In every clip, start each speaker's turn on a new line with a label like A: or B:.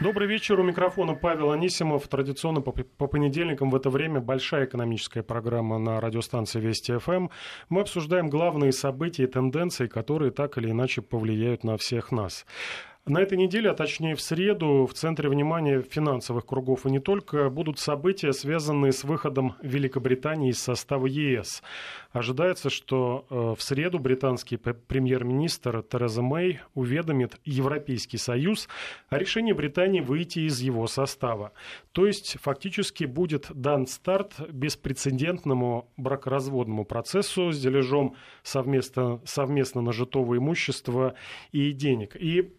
A: Добрый вечер. У микрофона Павел Анисимов. Традиционно по, по понедельникам в это время большая экономическая программа на радиостанции Вести ФМ. Мы обсуждаем главные события и тенденции, которые так или иначе повлияют на всех нас. На этой неделе, а точнее в среду, в центре внимания финансовых кругов и не только, будут события, связанные с выходом Великобритании из состава ЕС. Ожидается, что э, в среду британский премьер-министр Тереза Мэй уведомит Европейский Союз о решении Британии выйти из его состава. То есть фактически будет дан старт беспрецедентному бракоразводному процессу с дележом совместно, совместно нажитого имущества и денег. И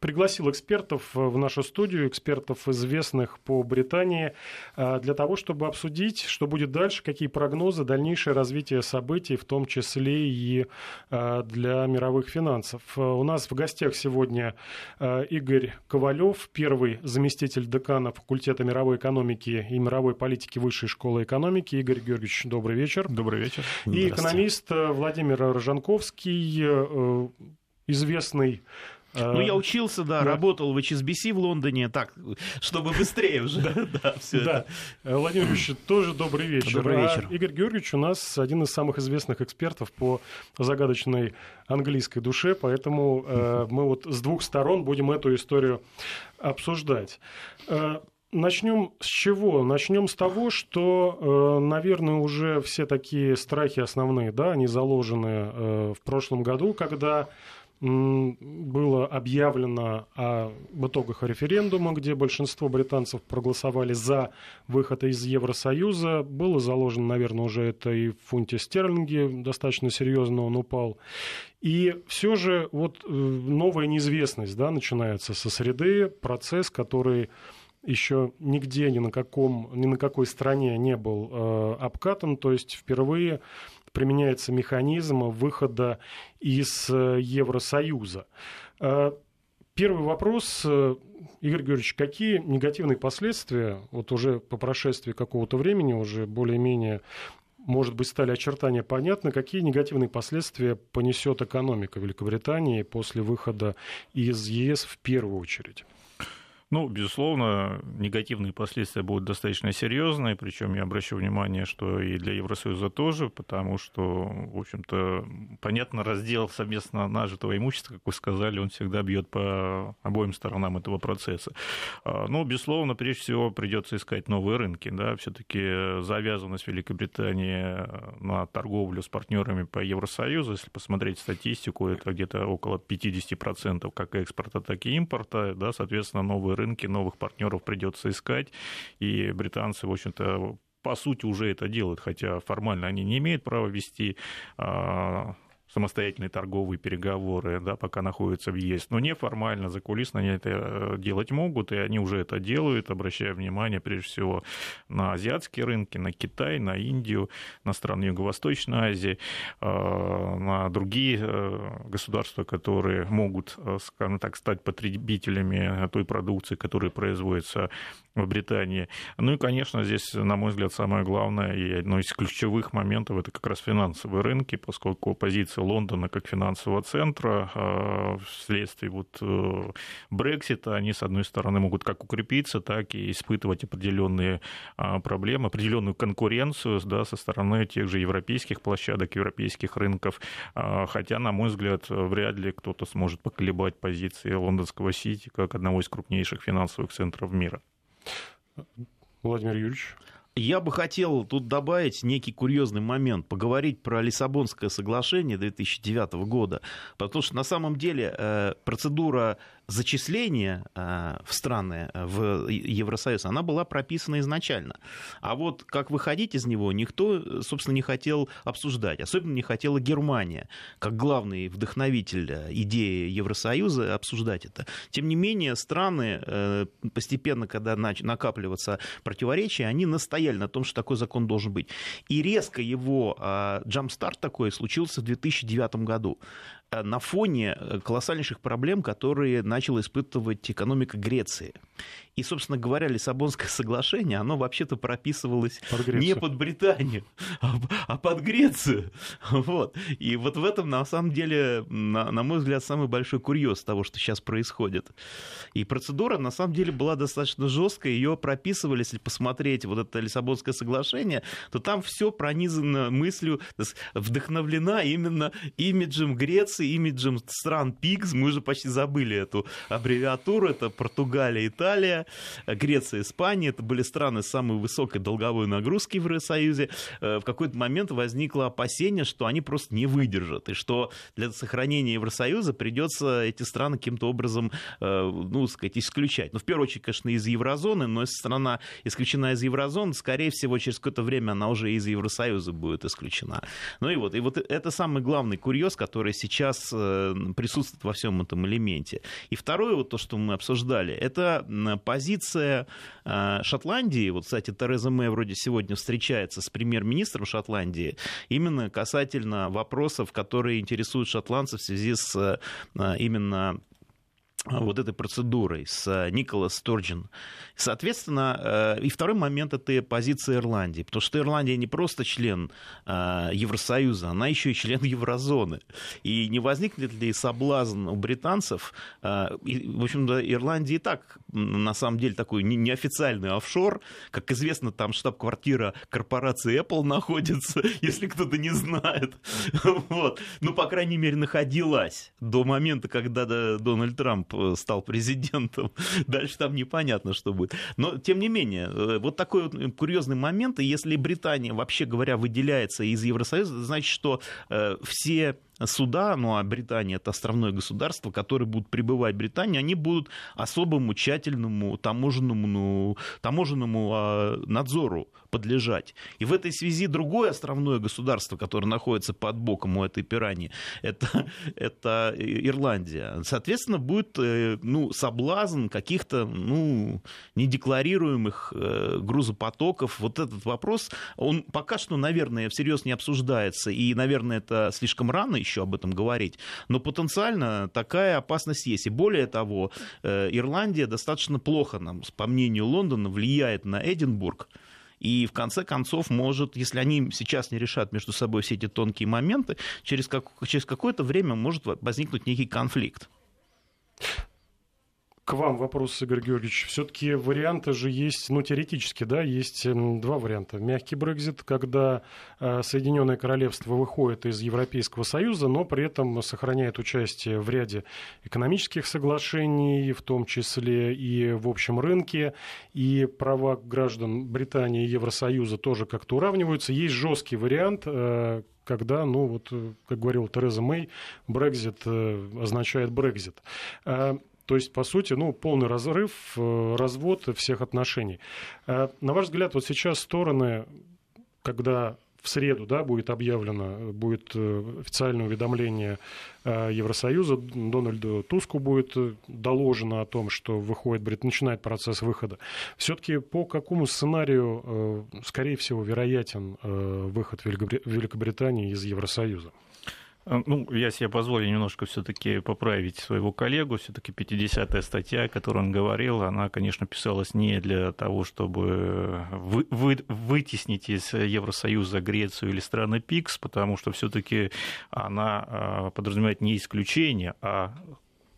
A: пригласил экспертов э, в нашу студию, экспертов, известных по Британии, э, для того, чтобы обсудить, что будет дальше, какие прогнозы, дальнейшее развитие событий, в том числе и э, для мировых финансов. У нас в гостях сегодня Игорь Ковалев, первый заместитель декана факультета мировой экономики и мировой политики Высшей школы экономики. Игорь Георгиевич, добрый вечер.
B: Добрый вечер.
A: И экономист Владимир Рожанковский, известный
C: ну, я учился, да, да, работал в HSBC в Лондоне, так, чтобы быстрее уже.
A: Да, все это. Владимир Ильич, тоже добрый вечер.
C: Добрый вечер.
A: А Игорь Георгиевич у нас один из самых известных экспертов по загадочной английской душе, поэтому э, мы вот с двух сторон будем эту историю обсуждать. Э, Начнем с чего? Начнем с того, что, э, наверное, уже все такие страхи основные, да, они заложены э, в прошлом году, когда было объявлено об итогах референдума, где большинство британцев проголосовали за выход из Евросоюза. Было заложено, наверное, уже это и в фунте стерлинги, достаточно серьезно он упал. И все же вот э, новая неизвестность да, начинается со среды, процесс, который еще нигде, ни на, каком, ни на какой стране не был э, обкатан, то есть впервые применяется механизм выхода из э, Евросоюза. Э, первый вопрос, э, Игорь Георгиевич, какие негативные последствия, вот уже по прошествии какого-то времени, уже более-менее может быть, стали очертания понятны, какие негативные последствия понесет экономика Великобритании после выхода из ЕС в первую очередь?
B: Ну, безусловно, негативные последствия будут достаточно серьезные, причем я обращу внимание, что и для Евросоюза тоже, потому что, в общем-то, понятно, раздел совместно нажитого имущества, как вы сказали, он всегда бьет по обоим сторонам этого процесса. А, ну, безусловно, прежде всего придется искать новые рынки, да, все-таки завязанность Великобритании на торговлю с партнерами по Евросоюзу, если посмотреть статистику, это где-то около 50% как экспорта, так и импорта, да, соответственно, новые рынки, новых партнеров придется искать, и британцы, в общем-то, по сути, уже это делают, хотя формально они не имеют права вести а, самостоятельные торговые переговоры, да, пока находятся в ЕС. Но неформально, закулисно они это э, делать могут, и они уже это делают, обращая внимание прежде всего на азиатские рынки, на Китай, на Индию, на страны Юго-Восточной Азии, э, на другие э, государства, которые могут, скажем так, стать потребителями той продукции, которая производится в Британии. Ну и, конечно, здесь, на мой взгляд, самое главное и одно из ключевых моментов это как раз финансовые рынки, поскольку позиция Лондона как финансового центра а, вследствие вот э, Брексита, они, с одной стороны, могут как укрепиться, так и испытывать определенные а, проблемы, определенную конкуренцию да, со стороны тех же европейских площадок, европейских рынков. А, хотя, на мой взгляд, вряд ли кто-то сможет поколебать позиции лондонского Сити как одного из крупнейших финансовых центров мира.
A: Владимир Юрьевич.
C: Я бы хотел тут добавить некий курьезный момент, поговорить про Лиссабонское соглашение 2009 года, потому что на самом деле э, процедура зачисления э, в страны, э, в Евросоюз, она была прописана изначально. А вот как выходить из него, никто, собственно, не хотел обсуждать. Особенно не хотела Германия, как главный вдохновитель э, идеи Евросоюза, обсуждать это. Тем не менее, страны постепенно, когда накапливаются противоречия, они настояли на том, что такой закон должен быть. И резко его джампстарт такой случился в 2009 году. На фоне колоссальнейших проблем, которые начала испытывать экономика Греции. И, собственно говоря, Лиссабонское соглашение, оно вообще-то прописывалось под не под Британию, а, а под Грецию. Вот. И вот в этом, на самом деле, на, на мой взгляд, самый большой курьез того, что сейчас происходит. И процедура, на самом деле, была достаточно жесткая. Ее прописывали, если посмотреть вот это Лиссабонское соглашение, то там все пронизано мыслью, вдохновлена именно имиджем Греции, имиджем стран ПИКС. Мы уже почти забыли эту аббревиатуру. Это Португалия, Италия, Греция, Испания, это были страны с самой высокой долговой нагрузки в Евросоюзе, э, в какой-то момент возникло опасение, что они просто не выдержат, и что для сохранения Евросоюза придется эти страны каким-то образом, э, ну, сказать, исключать. Ну, в первую очередь, конечно, из еврозоны, но если страна исключена из еврозоны, скорее всего, через какое-то время она уже из Евросоюза будет исключена. Ну и вот, и вот это самый главный курьез, который сейчас э, присутствует во всем этом элементе. И второе, вот то, что мы обсуждали, это позиция э, Шотландии, вот, кстати, Тереза Мэй вроде сегодня встречается с премьер-министром Шотландии, именно касательно вопросов, которые интересуют шотландцев в связи с э, именно вот этой процедурой с э, Николас Сторджин. Соответственно, э, и второй момент – это позиция Ирландии, потому что Ирландия не просто член э, Евросоюза, она еще и член еврозоны. И не возникнет ли соблазн у британцев, в общем-то, Ирландия и так, на самом деле, такой неофициальный офшор, как известно, там штаб-квартира корпорации Apple находится, если кто-то не знает. Вот. Ну, по крайней мере, находилась до момента, когда Дональд Трамп стал президентом. Дальше там непонятно, что будет. Но, тем не менее, э, вот такой вот курьезный момент. И если Британия, вообще говоря, выделяется из Евросоюза, значит, что э, все суда, ну а Британия это островное государство, которые будут прибывать в Британию, они будут особому тщательному таможенному, ну, таможенному а, надзору подлежать. И в этой связи другое островное государство, которое находится под боком у этой пираньи, это, это Ирландия. Соответственно, будет э, ну, соблазн каких-то ну, недекларируемых э, грузопотоков. Вот этот вопрос, он пока что, наверное, всерьез не обсуждается, и, наверное, это слишком рано еще об этом говорить. Но потенциально такая опасность есть. И более того, э, Ирландия достаточно плохо нам, по мнению Лондона, влияет на Эдинбург. И в конце концов может, если они сейчас не решат между собой все эти тонкие моменты, через, как, через какое-то время может возникнуть некий конфликт.
A: К вам вопрос, Игорь Георгиевич. Все-таки варианты же есть, ну, теоретически, да, есть эм, два варианта. Мягкий Брекзит, когда э, Соединенное Королевство выходит из Европейского Союза, но при этом сохраняет участие в ряде экономических соглашений, в том числе и в общем рынке, и права граждан Британии и Евросоюза тоже как-то уравниваются. Есть жесткий вариант, э, когда, ну вот, как говорил Тереза Мэй, Брекзит э, означает Брекзит. То есть, по сути, ну, полный разрыв, э, развод всех отношений. Э, на ваш взгляд, вот сейчас стороны, когда в среду да, будет объявлено, будет э, официальное уведомление Евросоюза, Дональду Туску будет доложено о том, что выходит, начинает процесс выхода. Все-таки по какому сценарию, скорее всего, вероятен выход Великобритании из Евросоюза?
B: Э, ну, я себе позволю немножко все-таки поправить своего коллегу. Все-таки 50-я статья, о которой он говорил, она, конечно, писалась не для того, чтобы вы, вы, вытеснить из Евросоюза Грецию или страны ПИКС, потому что все-таки она э, подразумевает не исключение, а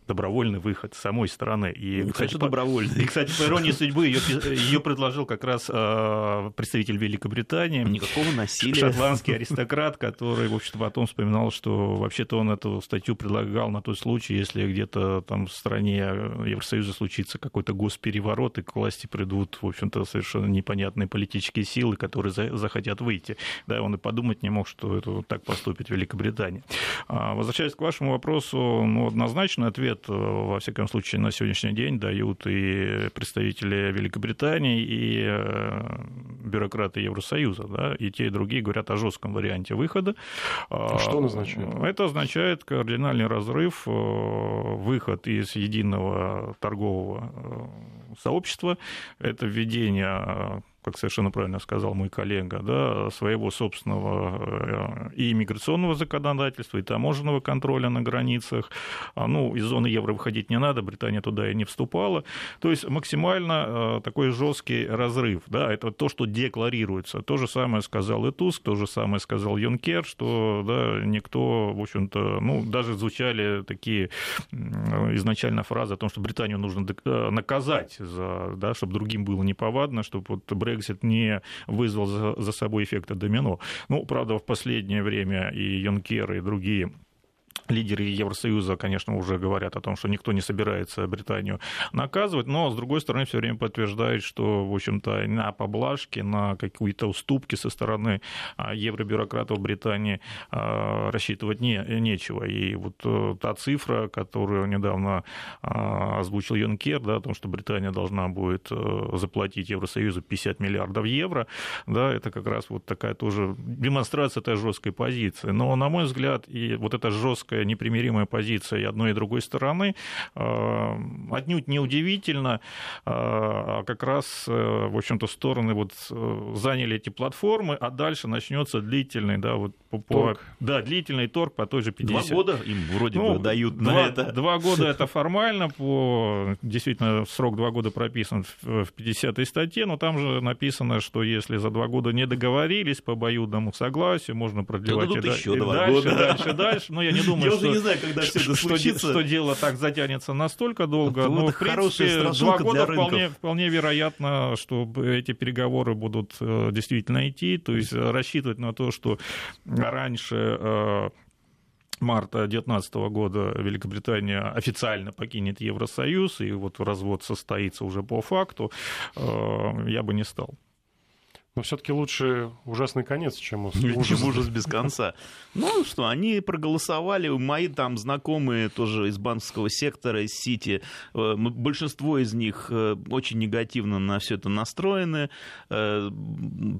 B: добровольный выход самой страны.
C: И, ну, кстати, добровольный.
B: И, кстати, по иронии судьбы, ее, ее предложил как раз э, представитель Великобритании.
C: Никакого насилия.
B: Шотландский аристократ, который, в общем-то, потом вспоминал, что вообще-то он эту статью предлагал на тот случай, если где-то там в стране Евросоюза случится какой-то госпереворот, и к власти придут, в общем-то, совершенно непонятные политические силы, которые за, захотят выйти. Да, он и подумать не мог, что это так поступит Великобритания. А, возвращаясь к вашему вопросу, ну, однозначный ответ ответ, э, во всяком случае, на сегодняшний день дают и представители Великобритании, и э, бюрократы Евросоюза. Да, и те, и другие говорят о жестком варианте выхода.
A: А что он означает?
B: Это означает кардинальный разрыв, э, выход из единого торгового сообщества, это введение как совершенно правильно сказал мой коллега, да, своего собственного и иммиграционного законодательства, и таможенного контроля на границах. А, ну, из зоны евро выходить не надо, Британия туда и не вступала. То есть максимально такой жесткий разрыв. Да, это то, что декларируется. То же самое сказал и Туск, то же самое сказал Юнкер, что да, никто, в общем-то, ну, даже звучали такие изначально фразы о том, что Британию нужно э, наказать, за, да, чтобы другим было неповадно, чтобы вот Брексит не вызвал за, собой эффекта домино. Ну, правда, в последнее время и Юнкер, и другие Лидеры Евросоюза, конечно, уже говорят о том, что никто не собирается Британию наказывать, но, с другой стороны, все время подтверждают, что, в общем-то, на поблажки, на какие-то уступки со стороны а, евробюрократов Британии а, рассчитывать не, нечего. И вот э, та цифра, которую недавно а, озвучил Юнкер, да, о том, что Британия должна будет э, заплатить Евросоюзу 50 миллиардов евро, да, это как раз вот такая тоже демонстрация этой жесткой позиции. Но, на мой взгляд, и вот эта жесткая такая непримиримая позиция и одной и другой стороны, э, отнюдь не удивительно, э, а как раз, э, в общем-то, стороны вот заняли эти платформы, а дальше начнется длительный, да, вот по, торг. да, длительный торг по той же 50.
C: Два года им вроде ну, бы дают
B: два,
C: на это.
B: Два года это формально, по, действительно, срок два года прописан в 50-й статье, но там же написано, что если за два года не договорились по обоюдному согласию, можно продлевать и,
C: еще
B: и
C: два
B: дальше,
C: года.
B: дальше, дальше. Но я не думаю,
C: я
B: что,
C: не знаю, когда все это
B: что,
C: случится.
B: что дело так затянется настолько долго.
C: Вот
B: но,
C: это
B: в принципе, два года вполне, вполне вероятно, что эти переговоры будут э, действительно идти. То есть э, рассчитывать на то, что раньше э, марта 2019 года Великобритания официально покинет Евросоюз, и вот развод состоится уже по факту, я бы не стал.
A: Но все-таки лучше ужасный конец, чем ужас.
C: Чем ужас без конца. Ну что, они проголосовали, мои там знакомые тоже из банковского сектора, из Сити, э, большинство из них э, очень негативно на все это настроены, э,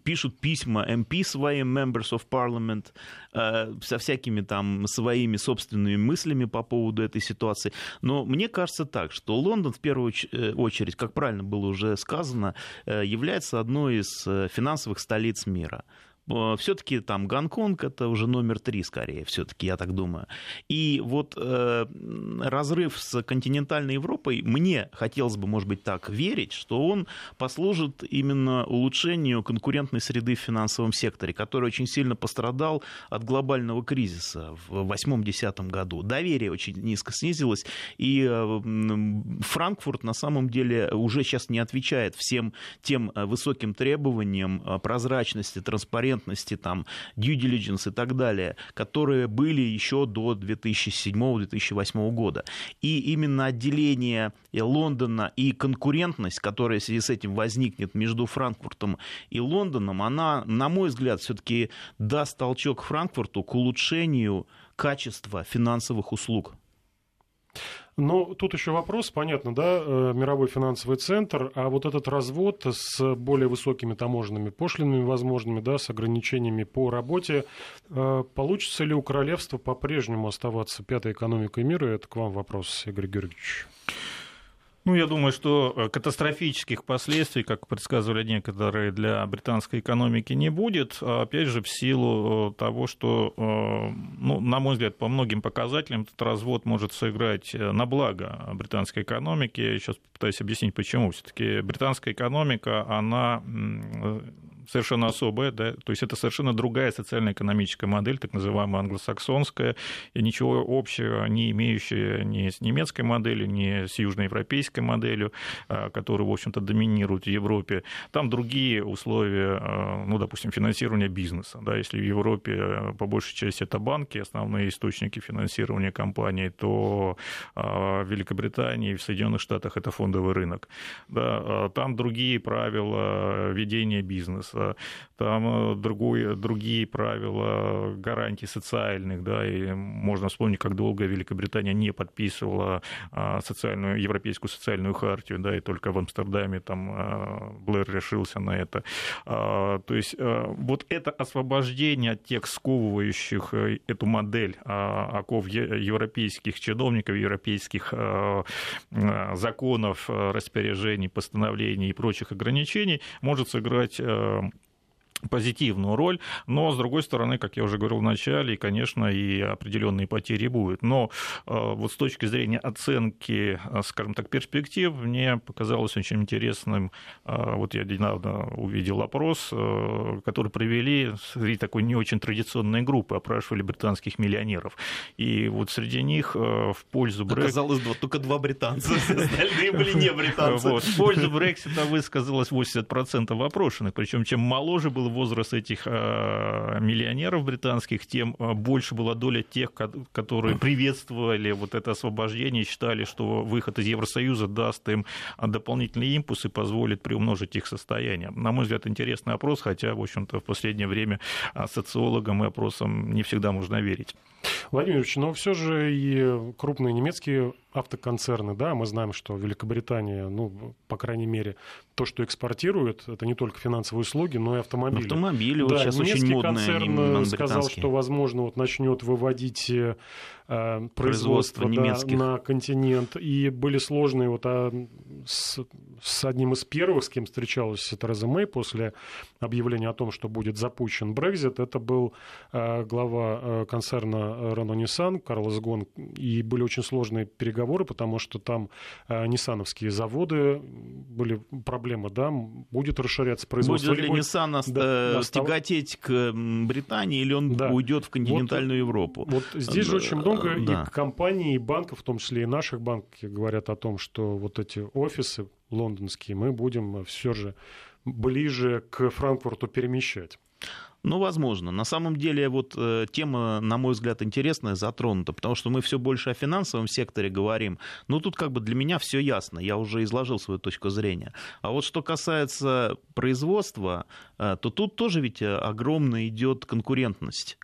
C: пишут письма MP своим, Members of Parliament, со всякими там своими собственными мыслями по поводу этой ситуации. Но мне кажется так, что Лондон в первую очередь, как правильно было уже сказано, является одной из финансовых финансовых столиц мира. Э, все-таки там Гонконг это уже номер три, скорее, все-таки, я так думаю. И вот э, разрыв с континентальной Европой, мне хотелось бы, может быть, так верить, что он послужит именно улучшению конкурентной среды в финансовом секторе, который очень сильно пострадал от глобального кризиса в 8-10 году. Доверие очень низко снизилось, и э, Франкфурт на самом деле уже сейчас не отвечает всем тем э, высоким требованиям прозрачности, транспарентности, транспарентности, там, due diligence и так далее, которые были еще до 2007-2008 года. И именно отделение Лондона и конкурентность, которая в связи с этим возникнет между Франкфуртом и Лондоном, она, на мой взгляд, все-таки даст толчок Франкфурту к улучшению качества финансовых услуг.
A: Но тут еще вопрос, понятно, да, э, мировой финансовый центр, а вот этот развод с более высокими таможенными пошлинами возможными, да, с ограничениями по работе, э, получится ли у королевства по-прежнему оставаться пятой экономикой мира? Это к вам вопрос, Игорь Георгиевич.
B: Ну, я думаю, что э, катастрофических последствий, как предсказывали некоторые, для британской экономики не будет. А, опять же, в силу э, того, что, э, ну, на мой взгляд, по многим показателям этот развод может сыграть на благо британской экономики. Я сейчас попытаюсь объяснить, почему. Все-таки британская экономика, она совершенно особая, да, то есть это совершенно другая социально-экономическая модель, так называемая англосаксонская, и ничего общего не имеющая ни с немецкой моделью, ни с южноевропейской моделью, а, которая, в общем-то, доминирует в Европе. Там другие условия, а, ну, допустим, финансирования бизнеса. Да, если в Европе а, по большей части это банки, основные источники финансирования компаний, то в Великобритании и в Соединенных Штатах это фондовый рынок. Да, там другие правила ведения бизнеса государства, там другой, другие правила гарантий социальных, да, и можно вспомнить, как долго Великобритания не подписывала социальную, европейскую социальную хартию, да, и только в Амстердаме там Блэр решился на это. То есть вот это освобождение от тех сковывающих эту модель оков европейских чиновников, европейских законов, распоряжений, постановлений и прочих ограничений может сыграть позитивную роль, но, с другой стороны, как я уже говорил в начале, конечно, и определенные потери будут. Но э, вот с точки зрения оценки, э, скажем так, перспектив, мне показалось очень интересным, э, вот я недавно увидел опрос, который провели среди такой не очень традиционной группы, опрашивали британских миллионеров. И вот среди них в пользу
C: Брексита... Оказалось, только два британца, остальные были не британцы.
B: В пользу Брексита высказалось 80% опрошенных, причем чем моложе был возраст этих а, миллионеров британских, тем а, больше была доля тех, которые приветствовали вот это освобождение, считали, что выход из Евросоюза даст им дополнительный импульс и позволит приумножить их состояние. На мой взгляд, интересный опрос, хотя, в общем-то, в последнее время а, социологам и опросам не всегда можно верить.
A: Владимир Ильич, но все же и крупные немецкие автоконцерны, да, мы знаем, что Великобритания, ну, по крайней мере, то, что экспортирует, это не только финансовые услуги, но и автомобили.
C: Автомобили да, вот сейчас очень модные.
A: концерн сказал, что, возможно, вот начнет выводить э, производство, производство да, на континент. И были сложные вот а, с, с одним из первых, с кем встречалась Тереза Мэй после объявления о том, что будет запущен Брекзит, это был э, глава э, концерна Renault Nissan Карлос Гон, и были очень сложные переговоры, потому что там э, ниссановские заводы, были проблемы, да, будет расширяться производство.
C: Будет ли будет... Nissan да, тяготеть к Британии, или он да. уйдет в континентальную
A: вот,
C: Европу?
A: Вот здесь же очень много да. и компаний, и банков, в том числе и наших банков, говорят о том, что вот эти офисы лондонские мы будем все же ближе к Франкфурту перемещать.
C: Ну, возможно. На самом деле, вот э, тема, на мой взгляд, интересная, затронута, потому что мы все больше о финансовом секторе говорим. Но тут как бы для меня все ясно, я уже изложил свою точку зрения. А вот что касается производства, э, то тут тоже ведь огромная идет конкурентность.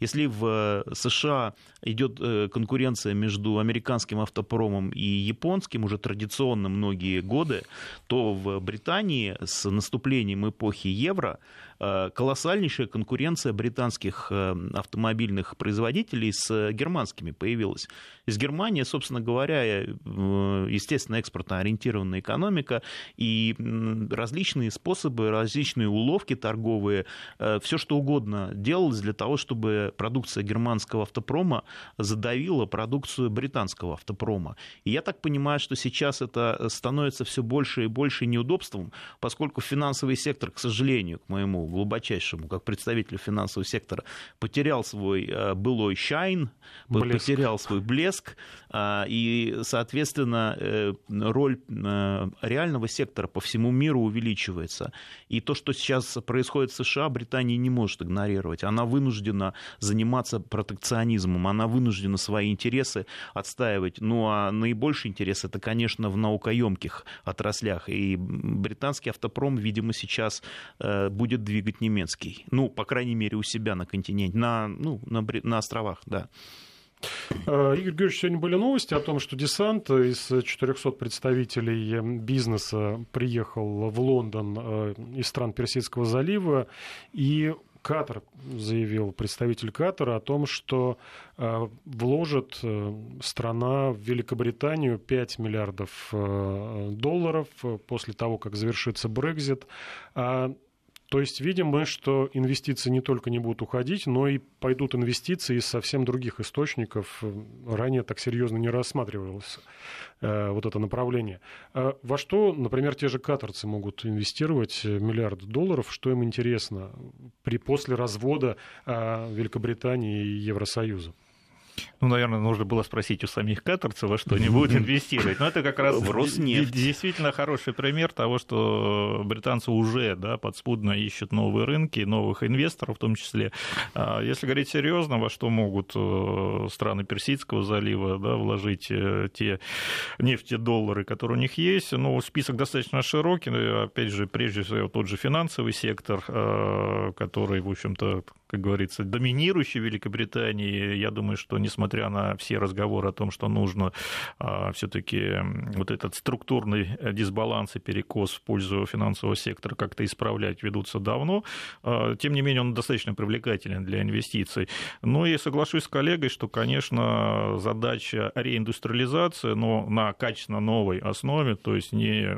C: Если в США идет э, конкуренция между американским автопромом и японским уже традиционно многие годы, то в Британии с наступлением эпохи евро Э, колоссальнейшая конкуренция британских э, автомобильных производителей с германскими появилась. Из Германии, собственно говоря, э, естественно, экспортно-ориентированная экономика и различные способы, различные уловки торговые, все что угодно делалось для того, чтобы продукция германского автопрома задавила продукцию британского автопрома. И я так понимаю, что сейчас это становится все больше и больше неудобством, поскольку финансовый сектор, к сожалению, к моему глубочайшему, как представителю финансового сектора, потерял свой э, былой блеск. потерял свой блеск, а, и, соответственно, э, роль э, реального сектора по всему миру увеличивается. И то, что сейчас происходит в США, Британия не может игнорировать. Она вынуждена заниматься протекционизмом, она вынуждена свои интересы отстаивать. Ну, а наибольший интерес это, конечно, в наукоемких отраслях. И британский автопром, видимо, сейчас будет двигаться двигать немецкий. Ну, по крайней мере, у себя на континенте, на, ну, на, на островах, да.
A: Э, Игорь Георгиевич, сегодня были новости о том, что десант из 400 представителей бизнеса приехал в Лондон э, из стран Персидского залива, и Катар заявил, представитель Катара, о том, что э, вложит страна в Великобританию 5 миллиардов долларов после того, как завершится Брекзит. То есть видим мы, что инвестиции не только не будут уходить, но и пойдут инвестиции из совсем других источников. Ранее так серьезно не рассматривалось э, вот это направление. А во что, например, те же катарцы могут инвестировать миллиарды долларов? Что им интересно при, после развода э, Великобритании и Евросоюза?
B: Ну, наверное, нужно было спросить у самих катарцев, во что они будут инвестировать. Но это как раз действительно хороший пример того, что британцы уже да, подспудно ищут новые рынки, новых инвесторов в том числе. А если говорить серьезно, во что могут э, страны Персидского залива да, вложить э, те нефтедоллары, которые у них есть, ну, список достаточно широкий. Опять же, прежде всего, тот же финансовый сектор, э, который, в общем-то, как говорится, доминирующий в Великобритании. Я думаю, что несмотря на все разговоры о том, что нужно а, все-таки вот этот структурный дисбаланс и перекос в пользу финансового сектора как-то исправлять ведутся давно, а, тем не менее он достаточно привлекателен для инвестиций. Но я соглашусь с коллегой, что, конечно, задача реиндустриализации, но на качественно новой основе, то есть не,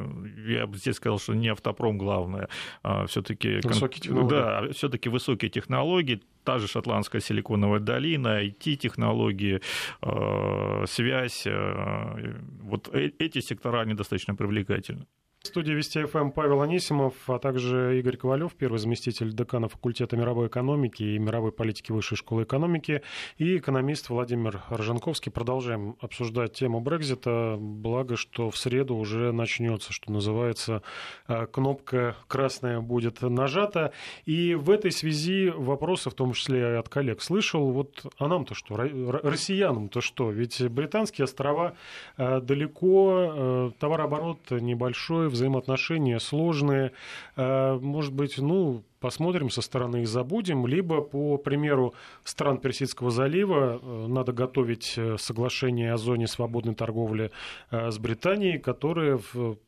B: я бы здесь сказал, что не автопром главное, а все-таки высокие технологии. Да, все-таки высокие технологии технологий, та же шотландская силиконовая долина, IT-технологии, э, связь, э, вот э, эти сектора, они достаточно привлекательны.
A: В студии Вести ФМ Павел Анисимов, а также Игорь Ковалев, первый заместитель декана факультета мировой экономики и мировой политики Высшей школы экономики, и экономист Владимир Роженковский. Продолжаем обсуждать тему Брекзита. Благо, что в среду уже начнется, что называется, а, кнопка красная будет нажата. И в этой связи вопросы, в том числе от коллег, слышал, вот а нам-то что, россиянам-то что? Ведь британские острова а, далеко, товарооборот небольшой, взаимоотношения сложные. Э, может быть, ну, посмотрим со стороны и забудем, либо, по примеру стран Персидского залива, э, надо готовить э, соглашение о зоне свободной торговли с Британией, которое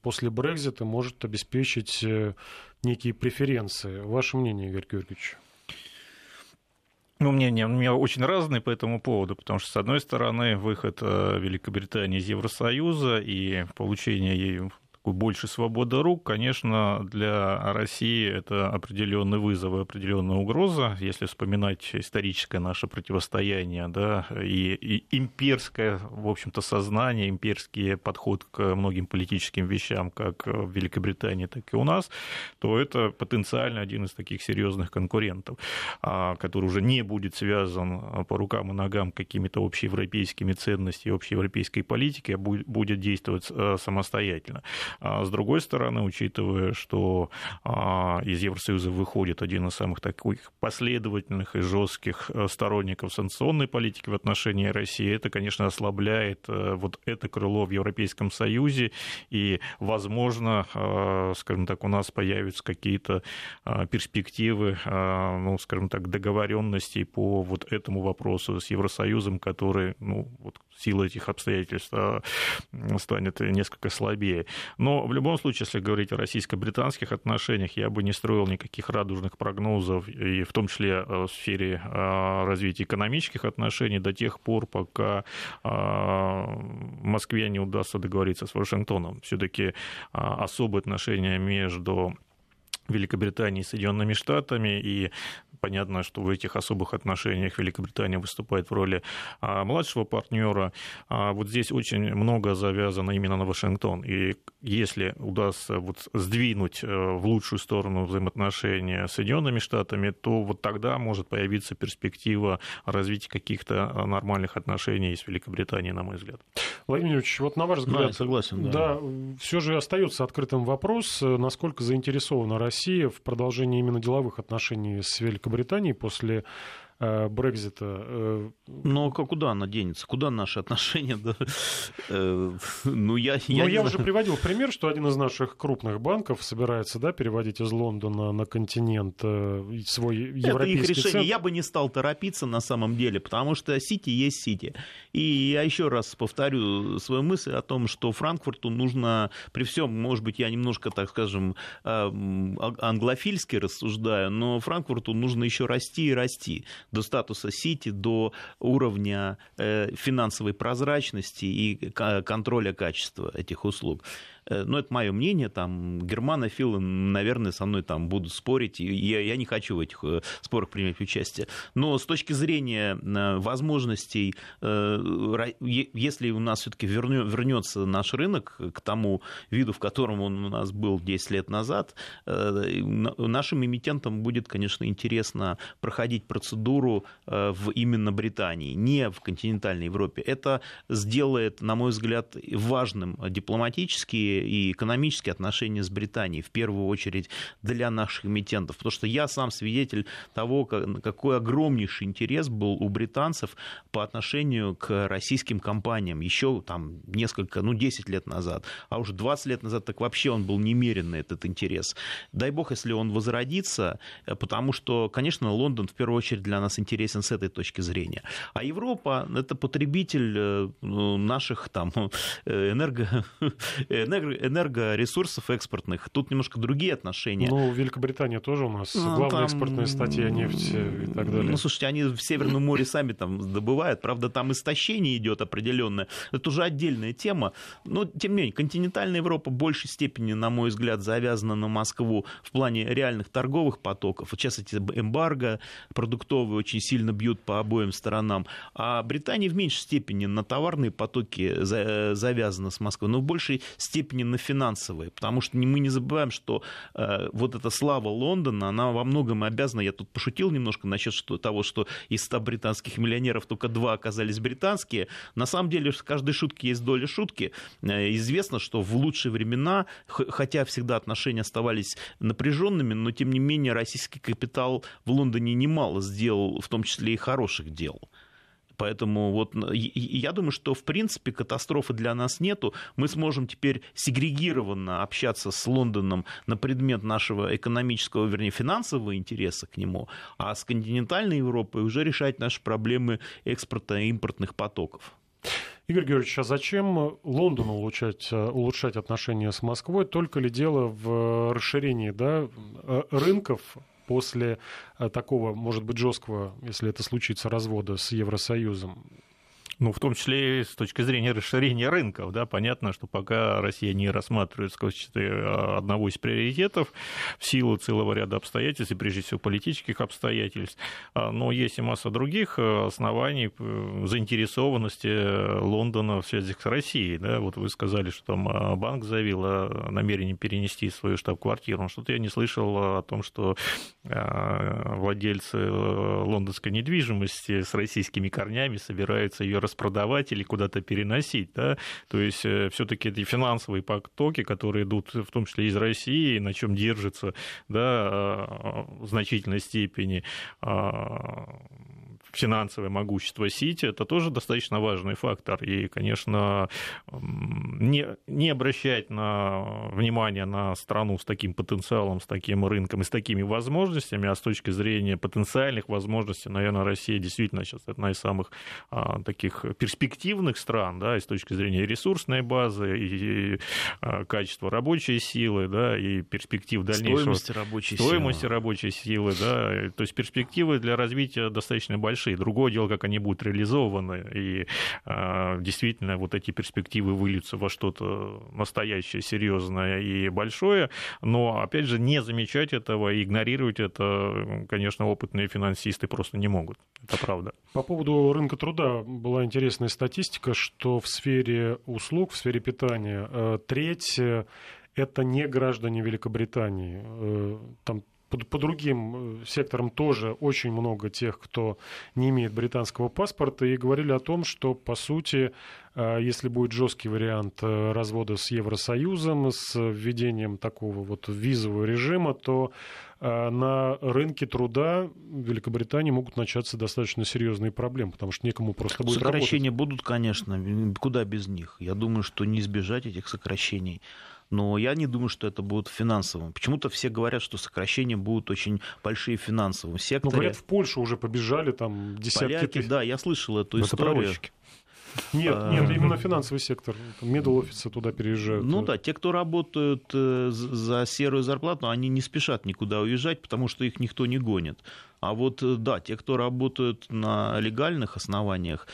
A: после Брекзита может обеспечить некие преференции. Ваше мнение, Игорь Георгиевич?
B: Ну, мнения у меня очень разные по этому поводу, потому что, с одной стороны, выход Великобритании из Евросоюза и получение ею такой больше свободы рук, конечно, для России это определенный вызов и определенная угроза, если вспоминать историческое наше противостояние, да, и, и имперское, в общем-то, сознание, имперский подход к многим политическим вещам, как в Великобритании, так и у нас, то это потенциально один из таких серьезных конкурентов, а, который уже не будет связан по рукам и ногам какими-то общеевропейскими ценностями, общеевропейской политикой, а будет действовать э, самостоятельно. А с другой стороны, учитывая, что а, из Евросоюза выходит один из самых таких последовательных и жестких э, сторонников санкционной политики в отношении России, это, конечно, ослабляет э, вот это крыло в Европейском Союзе, и, возможно, э, скажем так, у нас появятся какие-то перспективы, ну, скажем так, договоренностей по вот этому вопросу с Евросоюзом, который, ну, вот сила этих обстоятельств станет несколько слабее. Но в любом случае, если говорить о российско-британских отношениях, я бы не строил никаких радужных прогнозов, и в том числе э, в сфере э, развития экономических отношений до тех пор, пока э, Москве не удастся договориться с Вашингтоном. Все-таки особые отношения между Великобританией и Соединенными Штатами, и понятно, что в этих особых отношениях Великобритания выступает в роли а, младшего партнера. А вот здесь очень много завязано именно на Вашингтон. И если удастся вот сдвинуть э, в лучшую сторону взаимоотношения с Соединенными Штатами, то вот тогда может появиться перспектива развития каких-то а, нормальных отношений с Великобританией, на мой взгляд.
A: Владимир Ильич, вот на ваш взгляд, да, согласен, да. да, все же остается открытым вопрос, насколько заинтересована Россия в продолжении именно деловых отношений с Великобританией после Брекзита. Э,
C: Но куда она денется? Куда наши отношения? Э,
A: ну, я, я, Но я уже приводил пример, что один из наших крупных банков собирается да, переводить из Лондона на континент свой европейский Это их решение. Центр.
C: Я бы не стал торопиться на самом деле, потому что Сити есть Сити. И я еще раз повторю свою мысль о том, что Франкфурту нужно, при всем, может быть, я немножко, так скажем, англофильски рассуждаю, но Франкфурту нужно еще расти и расти до статуса Сити, до уровня э, финансовой прозрачности и контроля качества этих услуг. Э, ну, это мое мнение, там, германофилы, наверное, со мной там будут спорить, и я, я не хочу в этих э, спорах принять участие. Но с точки зрения возможностей, если у нас все-таки вернется наш рынок к тому виду, в котором он у нас был 10 лет назад, нашим эмитентам будет, конечно, интересно проходить процедуру в именно Британии, не в континентальной Европе. Это сделает, на мой взгляд, важным дипломатические и экономические отношения с Британией, в первую очередь для наших эмитентов. Потому что я сам свидетель того, какой огромнейший интерес был у британцев по отношению к российским компаниям еще там несколько, ну, 10 лет назад, а уже 20 лет назад так вообще он был немеренный, этот интерес. Дай бог, если он возродится, потому что, конечно, Лондон в первую очередь для нас интересен с этой точки зрения. А Европа – это потребитель э, наших там э, энерго, энергоресурсов экспортных. Тут немножко другие отношения.
A: Ну, Великобритания тоже у нас ну, главная там, экспортная статья нефти и так далее.
C: Ну, слушайте, они в Северном море сами там добывают. Правда, там истощение идет определенное. Это уже отдельная тема. Но, тем не менее, континентальная Европа в большей степени, на мой взгляд, завязана на Москву в плане реальных торговых потоков. Сейчас эти эмбарго продуктовые очень сильно бьют по обоим сторонам. А Британия в меньшей степени на товарные потоки завязана с Москвой, но в большей степени на финансовые, потому что мы не забываем, что э, вот эта слава Лондона, она во многом обязана, я тут пошутил немножко насчет того, что из 100 британских миллионеров только два оказались британские, на самом деле в каждой шутке есть доля шутки. Э, известно, что в лучшие времена, хотя всегда отношения оставались напряженными, но тем не менее российский капитал в Лондоне немало сделал, в том числе и хороших дел. Поэтому вот я думаю, что в принципе катастрофы для нас нету. Мы сможем теперь сегрегированно общаться с Лондоном на предмет нашего экономического, вернее, финансового интереса к нему, а с континентальной Европой уже решать наши проблемы экспорта и импортных потоков.
A: Игорь Георгиевич, а зачем Лондону улучшать, улучшать отношения с Москвой? Только ли дело в расширении да, э, рынков после э, такого, может быть, жесткого, если это случится, развода с Евросоюзом,
B: ну, в том числе и с точки зрения расширения рынков. Да, понятно, что пока Россия не рассматривает в э, одного из приоритетов в силу целого ряда обстоятельств, и прежде всего политических обстоятельств, а, но есть и масса других э, оснований э, заинтересованности Лондона в связи с Россией. Да, вот вы сказали, что там банк заявил о намерении перенести свою штаб-квартиру. Что-то я не слышал о том, что владельцы лондонской недвижимости с российскими корнями собираются ее распродавать или куда-то переносить. Да? То есть э, все-таки эти финансовые потоки, которые идут в том числе из России, на чем держится да, а, в значительной степени а, финансовое могущество Сити, это тоже достаточно важный фактор. И, конечно, не, не обращать на внимание на страну с таким потенциалом, с таким рынком и с такими возможностями, а с точки зрения потенциальных возможностей, наверное, Россия действительно сейчас одна из самых а, таких перспективных стран, да, и с точки зрения ресурсной базы, и, и а, качества рабочей силы, да, и перспектив дальнейшего...
C: Стоимости рабочей
B: стоимости силы. рабочей силы, да, то есть перспективы для развития достаточно большие большие. Другое дело, как они будут реализованы, и э, действительно вот эти перспективы выльются во что-то настоящее, серьезное и большое, но, опять же, не замечать этого и игнорировать это, конечно, опытные финансисты просто не могут. Это правда.
A: По поводу рынка труда была интересная статистика, что в сфере услуг, в сфере питания э, треть это не граждане Великобритании. Э, там по, по другим э, секторам тоже очень много тех, кто не имеет британского паспорта, и говорили о том, что, по сути, э, если будет жесткий вариант э, развода с Евросоюзом, с введением такого вот визового режима, то на рынке труда в Великобритании могут начаться достаточно серьезные проблемы, потому что некому просто будет
C: Сокращения
A: работать.
C: будут, конечно, куда без них. Я думаю, что не избежать этих сокращений но я не думаю, что это будет финансовым. Почему-то все говорят, что сокращения будут очень большие в финансовом секторе. Ну, говорят,
A: в Польшу уже побежали там десятки
C: Поляки,
A: тысяч.
C: да, я слышал эту но историю.
A: Нет, а, нет, именно финансовый сектор. Медл офисы туда переезжают.
C: Ну да, те, кто работают э, за серую зарплату, они не спешат никуда уезжать, потому что их никто не гонит. А вот, да, те, кто работают на легальных основаниях,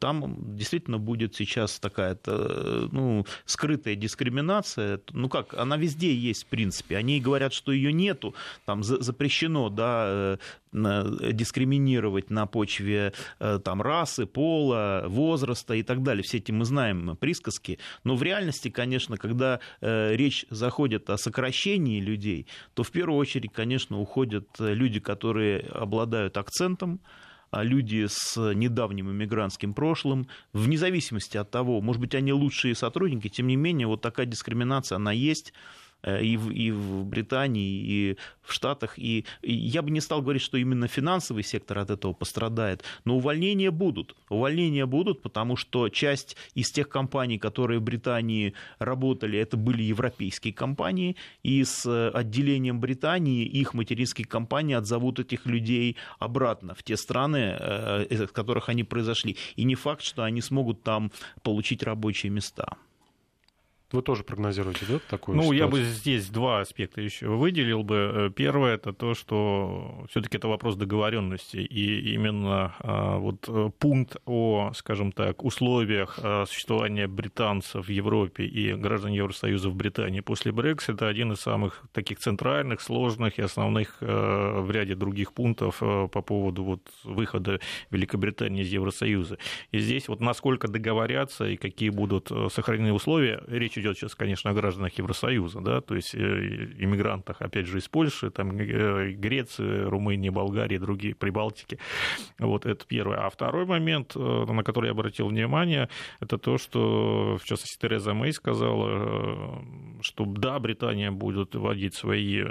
C: там действительно будет сейчас такая ну, скрытая дискриминация. Ну как, она везде есть, в принципе. Они говорят, что ее нету, там запрещено да, дискриминировать на почве там, расы, пола, возраста и так далее. Все эти мы знаем присказки. Но в реальности, конечно, когда речь заходит о сокращении людей, то в первую очередь, конечно, уходят люди, которые обладают акцентом, а люди с недавним иммигрантским прошлым, вне зависимости от того, может быть, они лучшие сотрудники, тем не менее, вот такая дискриминация, она есть, и в, и в Британии, и в Штатах. И, и я бы не стал говорить, что именно финансовый сектор от этого пострадает, но увольнения будут. Увольнения будут, потому что часть из тех компаний, которые в Британии работали, это были европейские компании, и с отделением Британии их материнские компании отзовут этих людей обратно в те страны, э, из которых они произошли. И не факт, что они смогут там получить рабочие места.
A: Вы тоже прогнозируете, да, такую
B: Ну,
A: ситуацию?
B: я бы здесь два аспекта еще выделил бы. Первое, это то, что все-таки это вопрос договоренности. И именно а, вот э, пункт о, скажем так, условиях а, существования британцев в Европе и граждан Евросоюза в Британии после Брексита один из самых таких центральных, сложных и основных э, в ряде других пунктов э, по поводу вот выхода Великобритании из Евросоюза. И здесь вот насколько договорятся и какие будут сохранены условия, речь идет сейчас, конечно, о гражданах Евросоюза, да, то есть э, иммигрантах, опять же, из Польши, там, э, Греции, Румынии, Болгарии, другие, Прибалтики. Вот это первое. А второй момент, э, на который я обратил внимание, это то, что, в частности, Тереза Мэй сказала, что да, Британия будет вводить свои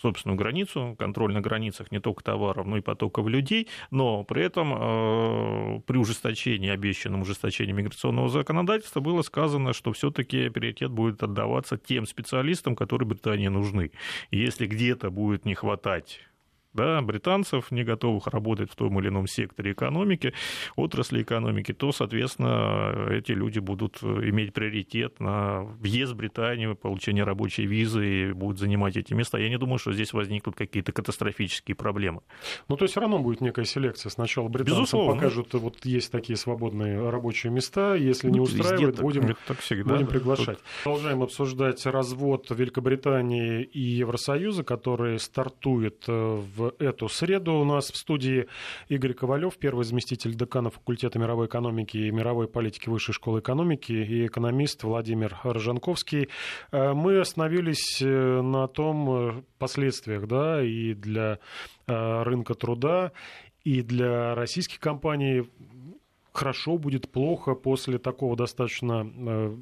B: собственную границу, контроль на границах не только товаров, но и потоков людей, но при этом при ужесточении, обещанном ужесточении миграционного законодательства было сказано, что все-таки приоритет будет отдаваться тем специалистам, которые Британии нужны. Если где-то будет не хватать да, британцев, не готовых работать в том или ином секторе экономики, отрасли экономики, то, соответственно, эти люди будут иметь приоритет на въезд в Британию, получение рабочей визы и будут занимать эти места. Я не думаю, что здесь возникнут какие-то катастрофические проблемы.
A: Ну, то есть все равно будет некая селекция. Сначала британцам Безусловно. покажут, вот есть такие свободные рабочие места, если не ну, устраивает, будем, так всегда, будем приглашать. Тут... Продолжаем обсуждать развод Великобритании и Евросоюза, который стартует э, в эту среду у нас в студии Игорь Ковалев, первый заместитель декана факультета мировой экономики и мировой политики Высшей школы экономики и экономист Владимир Рожанковский. Э, мы остановились э, на том э, последствиях да, и для рынка труда, и для российских компаний хорошо будет плохо после такого достаточно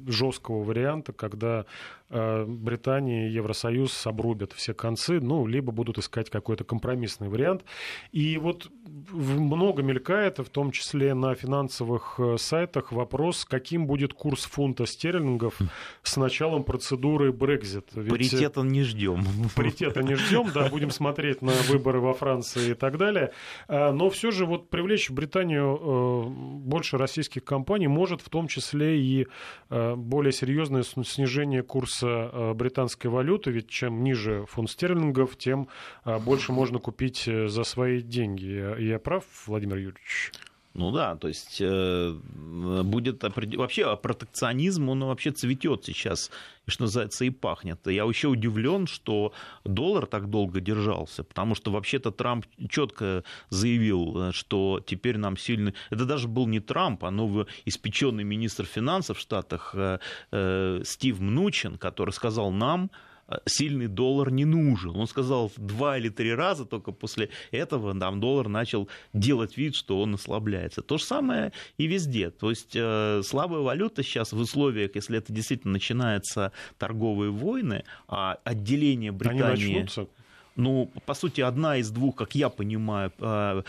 A: жесткого варианта, когда Британия и Евросоюз обрубят все концы, ну, либо будут искать какой-то компромиссный вариант. И вот много мелькает, в том числе на финансовых э, сайтах, вопрос, каким будет курс фунта стерлингов с началом процедуры Brexit.
C: Ведь паритета не ждем.
A: Паритета не ждем, да, будем смотреть на выборы во Франции и так далее. Э, но все же вот привлечь в Британию больше российских компаний может в том числе и более серьезное снижение курса курса э, британской валюты, ведь чем ниже фунт стерлингов, тем э, больше можно купить э, за свои деньги. Я прав, Владимир Юрьевич?
C: Ну да, то есть э, будет вообще протекционизм, он вообще цветет сейчас, что называется, и пахнет. Я еще удивлен, что доллар так долго держался, потому что вообще-то Трамп четко заявил, что теперь нам сильно... Это даже был не Трамп, а новый испеченный министр финансов в Штатах э, э, Стив Мнучин, который сказал нам, сильный доллар не нужен. Он сказал два или три раза, только после этого там доллар начал делать вид, что он ослабляется. То же самое и везде. То есть э, слабая валюта сейчас в условиях, если это действительно начинаются торговые войны, а отделение Британии... Они начнутся ну, по сути, одна из двух, как я понимаю, э,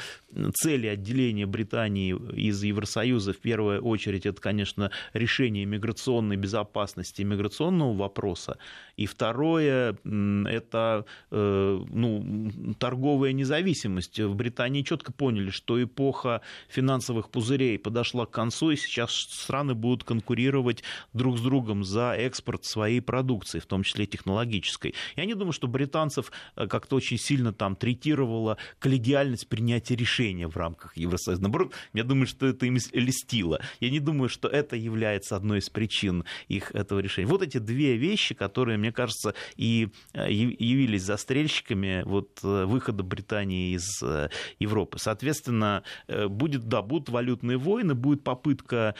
C: цели отделения Британии из Евросоюза в первую очередь это, конечно, решение миграционной безопасности, миграционного вопроса. И второе это э, ну, торговая независимость. В Британии четко поняли, что эпоха финансовых пузырей подошла к концу, и сейчас страны будут конкурировать друг с другом за экспорт своей продукции, в том числе технологической. Я не думаю, что британцев, э, как-то очень сильно там третировала коллегиальность принятия решения в рамках Евросоюза. Наоборот, я думаю, что это им льстило. Я не думаю, что это является одной из причин их этого решения. Вот эти две вещи, которые, мне кажется, и э, явились застрельщиками вот э, выхода Британии из э, Европы. Соответственно, будет, да, будут валютные войны, будет попытка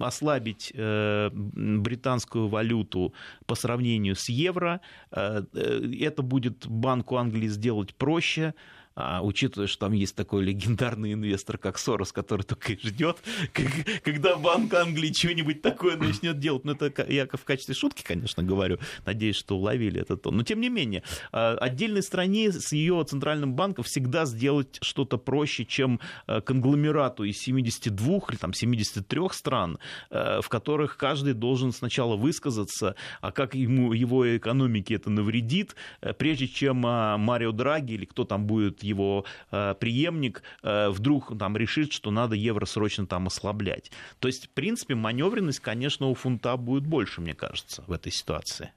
C: ослабить британскую валюту по сравнению с евро. Это будет Банку Англии сделать проще а, учитывая, что там есть такой легендарный инвестор, как Сорос, который только и ждет, когда Банк Англии что-нибудь такое начнет делать. Ну, это я в качестве шутки, конечно, говорю. Надеюсь, что уловили этот тон. Но, тем не менее, а, отдельной стране с ее центральным банком всегда сделать что-то проще, чем а, конгломерату из 72 или там 73 стран, а, в которых каждый должен сначала высказаться, а как ему, его экономике это навредит, прежде чем Марио Драги или кто там будет его э, преемник э, вдруг там решит, что надо евро срочно там ослаблять. То есть, в принципе, маневренность, конечно, у фунта будет больше, мне кажется, в этой ситуации.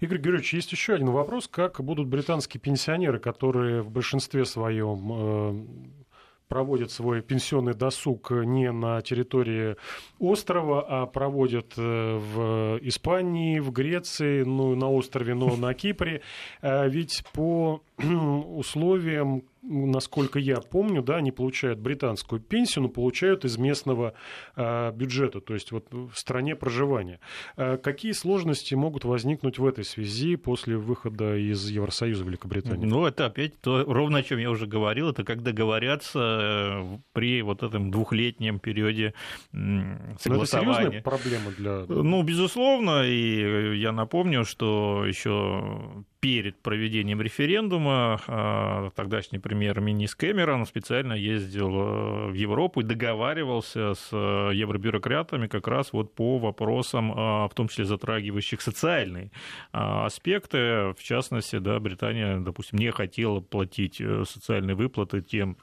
A: Игорь Георгиевич, есть еще один вопрос. Как будут британские пенсионеры, которые в большинстве своем э, проводят свой пенсионный досуг не на территории острова, а проводят в Испании, в Греции, ну, на острове, но на Кипре. Ведь по условиям насколько я помню, да, они получают британскую пенсию, но получают из местного э, бюджета, то есть вот в стране проживания. Э, какие сложности могут возникнуть в этой связи после выхода из Евросоюза Великобритании?
B: Ну, это опять то, ровно о чем я уже говорил, это как договорятся э, при вот этом двухлетнем периоде согласования. Но это серьезная
A: проблема для...
B: Ну, безусловно, и я напомню, что еще перед проведением референдума а, тогдашний премьер-министр Кэмерон специально ездил э, в Европу и договаривался с э, евробюрократами как раз вот по вопросам, а, в том числе затрагивающих социальные а, аспекты. В частности, да, Британия, допустим, не хотела платить э, социальные выплаты тем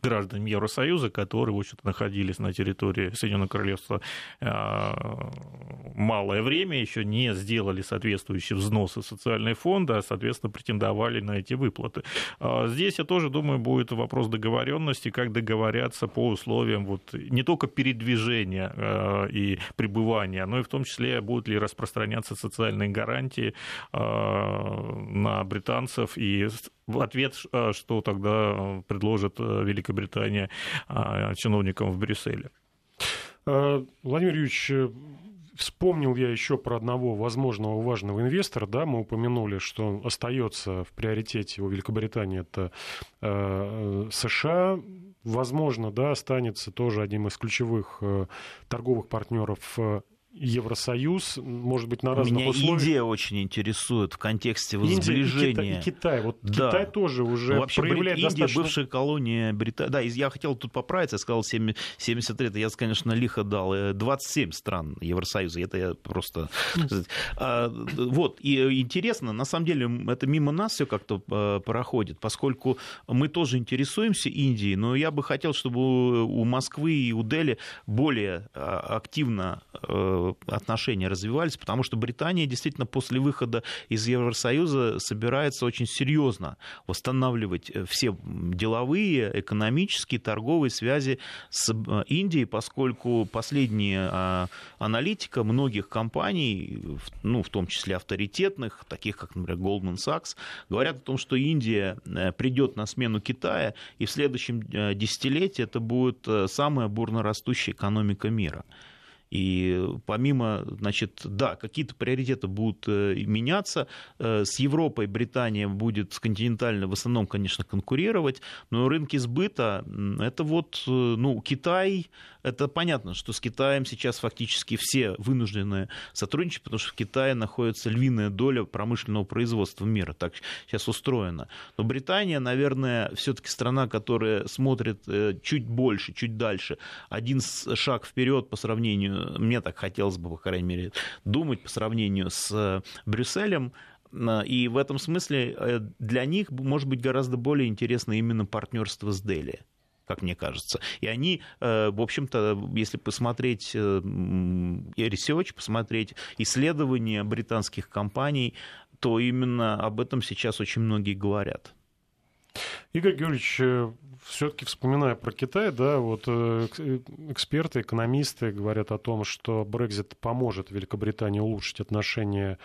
B: гражданам Евросоюза, которые, в общем-то, находились на территории Соединенного Королевства малое время, еще не сделали соответствующие взносы социальные фонды, а, соответственно, претендовали на эти выплаты. А, здесь, я тоже думаю, будет вопрос договоренности, как договорятся по условиям вот, не только передвижения и пребывания, но и в том числе будут ли распространяться социальные гарантии на британцев и в ответ, э, что тогда э, предложит э, Великобритания чиновникам в Брюсселе.
A: Владимир Юрьевич, вспомнил я еще про одного возможного важного инвестора. Да, мы упомянули, что остается в приоритете у Великобритании это э, США. Возможно, да, останется тоже одним из ключевых э, торговых партнеров Евросоюз, может быть, на разных
C: Меня
A: условиях.
C: Индия очень интересует в контексте вот Индия сближения. И
A: Китай, и Китай. Вот да. Китай тоже уже ну, Вообще, проявляет
C: Индия,
A: достаточно...
C: бывшая колония Британии. Да, я хотел тут поправиться, я сказал 73, это я, конечно, лихо дал. 27 э, стран Евросоюза, это я просто... А, вот, и интересно, на самом деле, это мимо нас все как-то э, проходит, поскольку мы тоже интересуемся Индией, но я бы хотел, чтобы у Москвы и у Дели более а, активно э, отношения развивались, потому что Британия действительно после выхода из Евросоюза собирается очень серьезно восстанавливать э, все деловые, экономические, торговые связи с э, Индией, поскольку последняя а, аналитика многих компаний, ну, в том числе авторитетных, таких как, например, Goldman Sachs, говорят о том, что Индия э, придет на смену Китая, и в следующем десятилетии это будет самая бурно растущая экономика мира. И помимо, значит, да, какие-то приоритеты будут э, меняться. Э, с Европой Британия будет с континентальной в основном, конечно, конкурировать, но рынки сбыта, это вот, э, ну, Китай, это понятно, что с Китаем сейчас фактически все вынуждены сотрудничать, потому что в Китае находится львиная доля промышленного производства мира. Так сейчас устроено. Но Британия, наверное, все-таки страна, которая смотрит э, чуть больше, чуть дальше. Один шаг вперед по сравнению, мне так хотелось бы, по крайней мере, думать по сравнению с э, Брюсселем. И в этом смысле э, для них может быть гораздо более интересно именно партнерство с Дели. Как мне кажется. И они, в общем-то, если посмотреть research, посмотреть исследования британских компаний, то именно об этом сейчас очень многие говорят.
A: Игорь Георгиевич, все-таки вспоминая про Китай, да, вот э, эксперты, экономисты говорят о том, что Брекзит поможет Великобритании улучшить отношения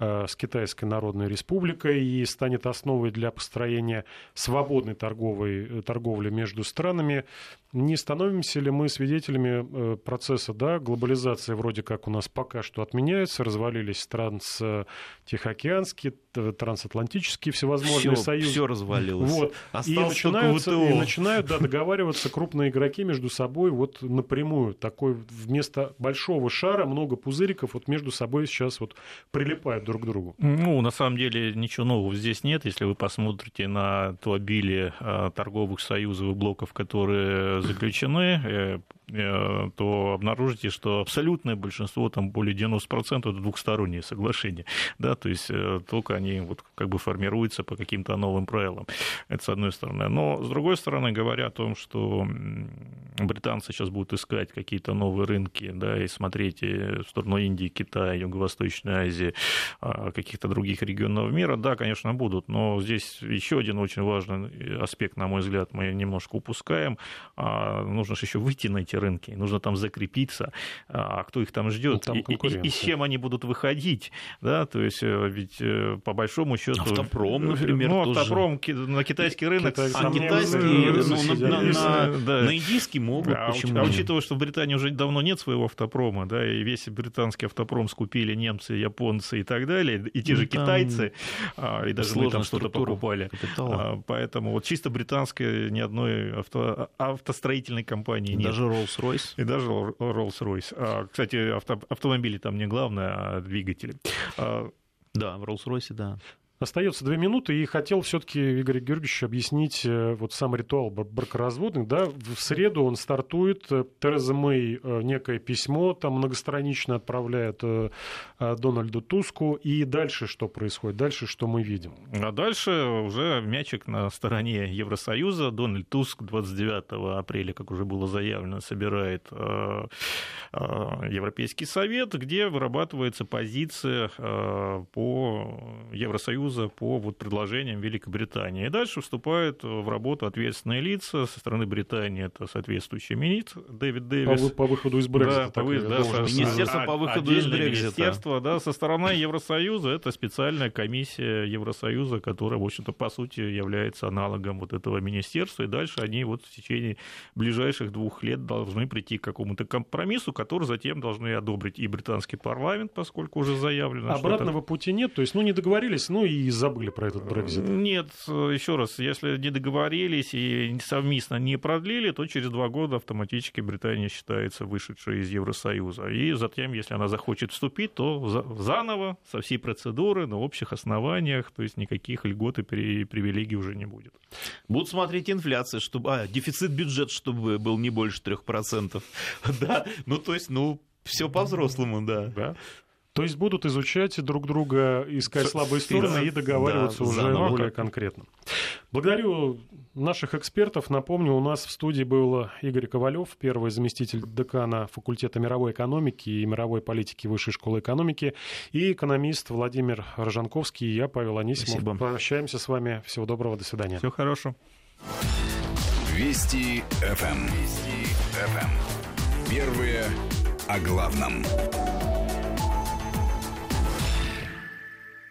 A: Э, с Китайской Народной Республикой и станет основой для построения свободной торговой, э, торговли между странами. Не становимся ли мы свидетелями э, процесса да, глобализации вроде как у нас пока что отменяется, развалились транс-тихоокеанские, трансатлантические всевозможные
C: все,
A: союзы.
C: Все развалилось.
A: Вот. и начинают, и начинают да, договариваться крупные игроки между собой вот напрямую. Такой вместо большого шара много пузыриков вот между собой сейчас вот прилипают друг к другу?
B: Ну, на самом деле ничего нового здесь нет. Если вы посмотрите на то обилие а, торговых союзов и блоков, которые заключены, э, Э, то обнаружите, что абсолютное большинство, там более 90% это двухсторонние соглашения, да, то есть э, только они вот как бы формируются по каким-то новым правилам, это с одной стороны. Но с другой стороны, говоря о том, что британцы сейчас будут искать какие-то новые рынки, да, и смотреть в сторону Индии, Китая, Юго-Восточной Азии, а, каких-то других регионов мира, да, конечно, будут, но здесь еще один очень важный аспект, на мой взгляд, мы немножко упускаем, а, нужно же еще выйти на эти рынки, нужно там закрепиться, а кто их там ждет, ну, и, и, и с чем они будут выходить, да, то есть э, ведь э, по большому счету...
C: Автопром, например,
B: Ну, автопром тоже. на китайский рынок...
C: Китай, а китайский, ну, на, на, на, да. на индийский могут,
B: а, почему А учитывая, что в Британии уже давно нет своего автопрома, да, и весь британский автопром скупили немцы, японцы и так далее, и те ну, же китайцы, а, и даже мы там что-то покупали. Капитала. А, поэтому вот чисто британской ни одной авто, автостроительной компании нет.
C: Даже Rolls-Royce.
B: И даже Rolls-Royce. А, кстати, авто, автомобили там не главное, а двигатели.
C: А, да, в Rolls-Royce, да.
A: Остается две минуты, и хотел все-таки Игорь Георгиевич объяснить э, вот сам ритуал бракоразводный. Да? В среду он стартует, э, Тереза Мэй э, некое письмо там многостранично отправляет Дональду Туску, и дальше что происходит? Дальше что мы видим?
B: А дальше уже мячик на стороне Евросоюза. Дональд Туск 29 апреля, как уже было заявлено, собирает Европейский совет, где вырабатывается позиция по Евросоюзу Евросоюза по вот предложениям Великобритании. И дальше вступают в работу ответственные лица со стороны Британии. Это соответствующий министр Дэвид Дэвис.
A: По, по выходу из Брекзита.
B: Да, по, вы, да,
C: со, министерство а, по выходу из Брекзита.
B: Министерство, да, со стороны Евросоюза. Это специальная комиссия Евросоюза, которая, в общем-то, по сути, является аналогом вот этого министерства. И дальше они вот в течение ближайших двух лет должны прийти к какому-то компромиссу, который затем должны одобрить и британский парламент, поскольку уже заявлено.
A: Обратного пути нет. То есть, ну, не договорились, ну, и и забыли про этот Брекзит?
B: Нет, еще раз, если не договорились и совместно не продлили, то через два года автоматически Британия считается вышедшей из Евросоюза. И затем, если она захочет вступить, то заново, со всей процедуры, на общих основаниях, то есть никаких льгот и привилегий уже не будет.
C: Будут смотреть инфляцию, чтобы... А, дефицит бюджета, чтобы был не больше 3%. Да, ну то есть, ну, все по-взрослому, да.
B: Да.
A: То есть будут изучать друг друга, искать слабые стороны и договариваться да, уже заново. более конкретно. Благодарю наших экспертов. Напомню, у нас в студии был Игорь Ковалев, первый заместитель декана факультета мировой экономики и мировой политики Высшей школы экономики, и экономист Владимир Рожанковский, и я, Павел Анисимов. Спасибо. Прощаемся с вами. Всего доброго, до свидания.
B: Всего хорошего.
D: Вести ФМ. Эм. Вести ФМ. Эм. Первые о главном.